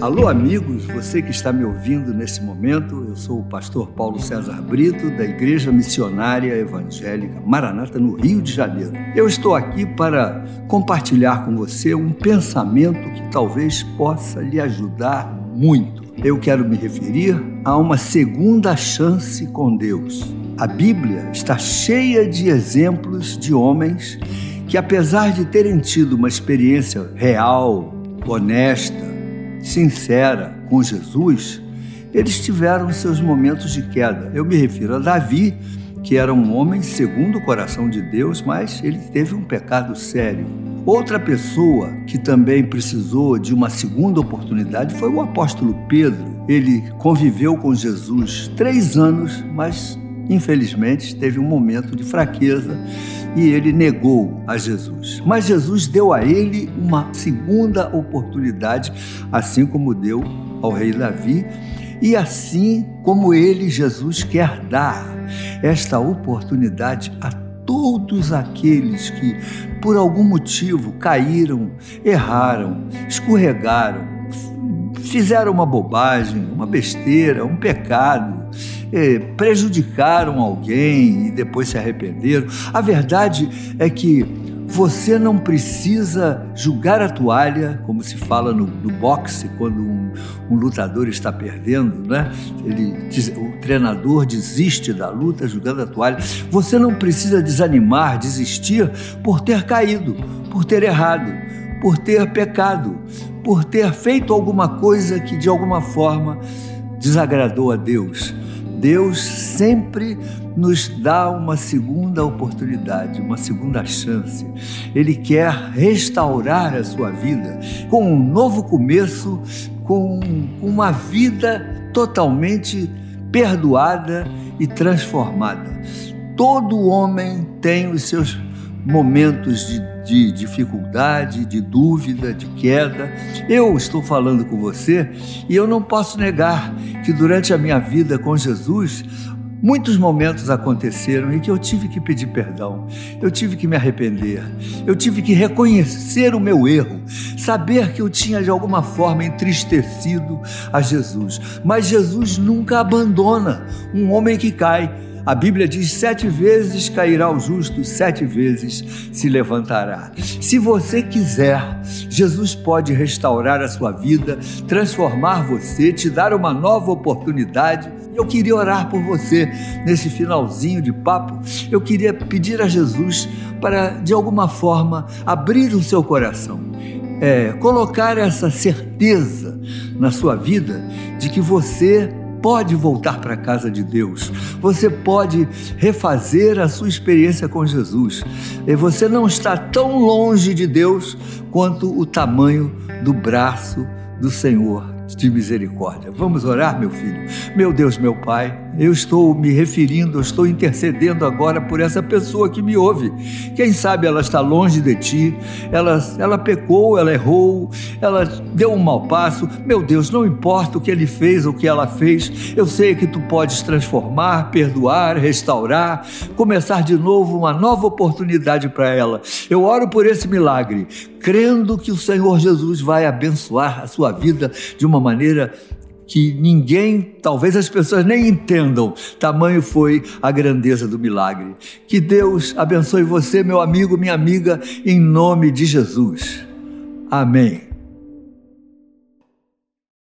Alô, amigos, você que está me ouvindo nesse momento, eu sou o pastor Paulo César Brito, da Igreja Missionária Evangélica Maranata, no Rio de Janeiro. Eu estou aqui para compartilhar com você um pensamento que talvez possa lhe ajudar muito. Eu quero me referir a uma segunda chance com Deus. A Bíblia está cheia de exemplos de homens que, apesar de terem tido uma experiência real, honesta, sincera com Jesus, eles tiveram seus momentos de queda. Eu me refiro a Davi, que era um homem segundo o coração de Deus, mas ele teve um pecado sério. Outra pessoa que também precisou de uma segunda oportunidade foi o apóstolo Pedro. Ele conviveu com Jesus três anos, mas infelizmente teve um momento de fraqueza e ele negou a Jesus. Mas Jesus deu a ele uma segunda oportunidade, assim como deu ao rei Davi, e assim como ele, Jesus, quer dar esta oportunidade a todos aqueles que, por algum motivo, caíram, erraram, escorregaram, fizeram uma bobagem, uma besteira, um pecado, eh, prejudicaram alguém e depois se arrependeram. A verdade é que você não precisa julgar a toalha, como se fala no, no boxe, quando um, um, lutador está perdendo, né? Ele, o treinador desiste da luta julgando a toalha. Você não precisa desanimar, desistir por ter caído, por ter errado, por ter pecado, por ter feito alguma coisa que de alguma forma desagradou a Deus. Deus sempre nos dá uma segunda oportunidade, uma segunda chance. Ele quer restaurar a sua vida com um novo começo, com uma vida totalmente perdoada e transformada. Todo homem tem os seus momentos de de dificuldade, de dúvida, de queda. Eu estou falando com você e eu não posso negar que durante a minha vida com Jesus, muitos momentos aconteceram em que eu tive que pedir perdão, eu tive que me arrepender, eu tive que reconhecer o meu erro, saber que eu tinha de alguma forma entristecido a Jesus. Mas Jesus nunca abandona um homem que cai a Bíblia diz: sete vezes cairá o justo, sete vezes se levantará. Se você quiser, Jesus pode restaurar a sua vida, transformar você, te dar uma nova oportunidade. Eu queria orar por você nesse finalzinho de papo. Eu queria pedir a Jesus para, de alguma forma, abrir o seu coração. É, colocar essa certeza na sua vida de que você pode voltar para a casa de Deus, você pode refazer a sua experiência com Jesus. E você não está tão longe de Deus quanto o tamanho do braço do Senhor de misericórdia. Vamos orar, meu filho? Meu Deus, meu Pai, eu estou me referindo, eu estou intercedendo agora por essa pessoa que me ouve. Quem sabe ela está longe de ti, ela, ela pecou, ela errou, ela deu um mau passo. Meu Deus, não importa o que ele fez o que ela fez, eu sei que tu podes transformar, perdoar, restaurar, começar de novo uma nova oportunidade para ela. Eu oro por esse milagre, crendo que o Senhor Jesus vai abençoar a sua vida de uma maneira que ninguém, talvez as pessoas nem entendam, tamanho foi a grandeza do milagre. Que Deus abençoe você, meu amigo, minha amiga, em nome de Jesus. Amém.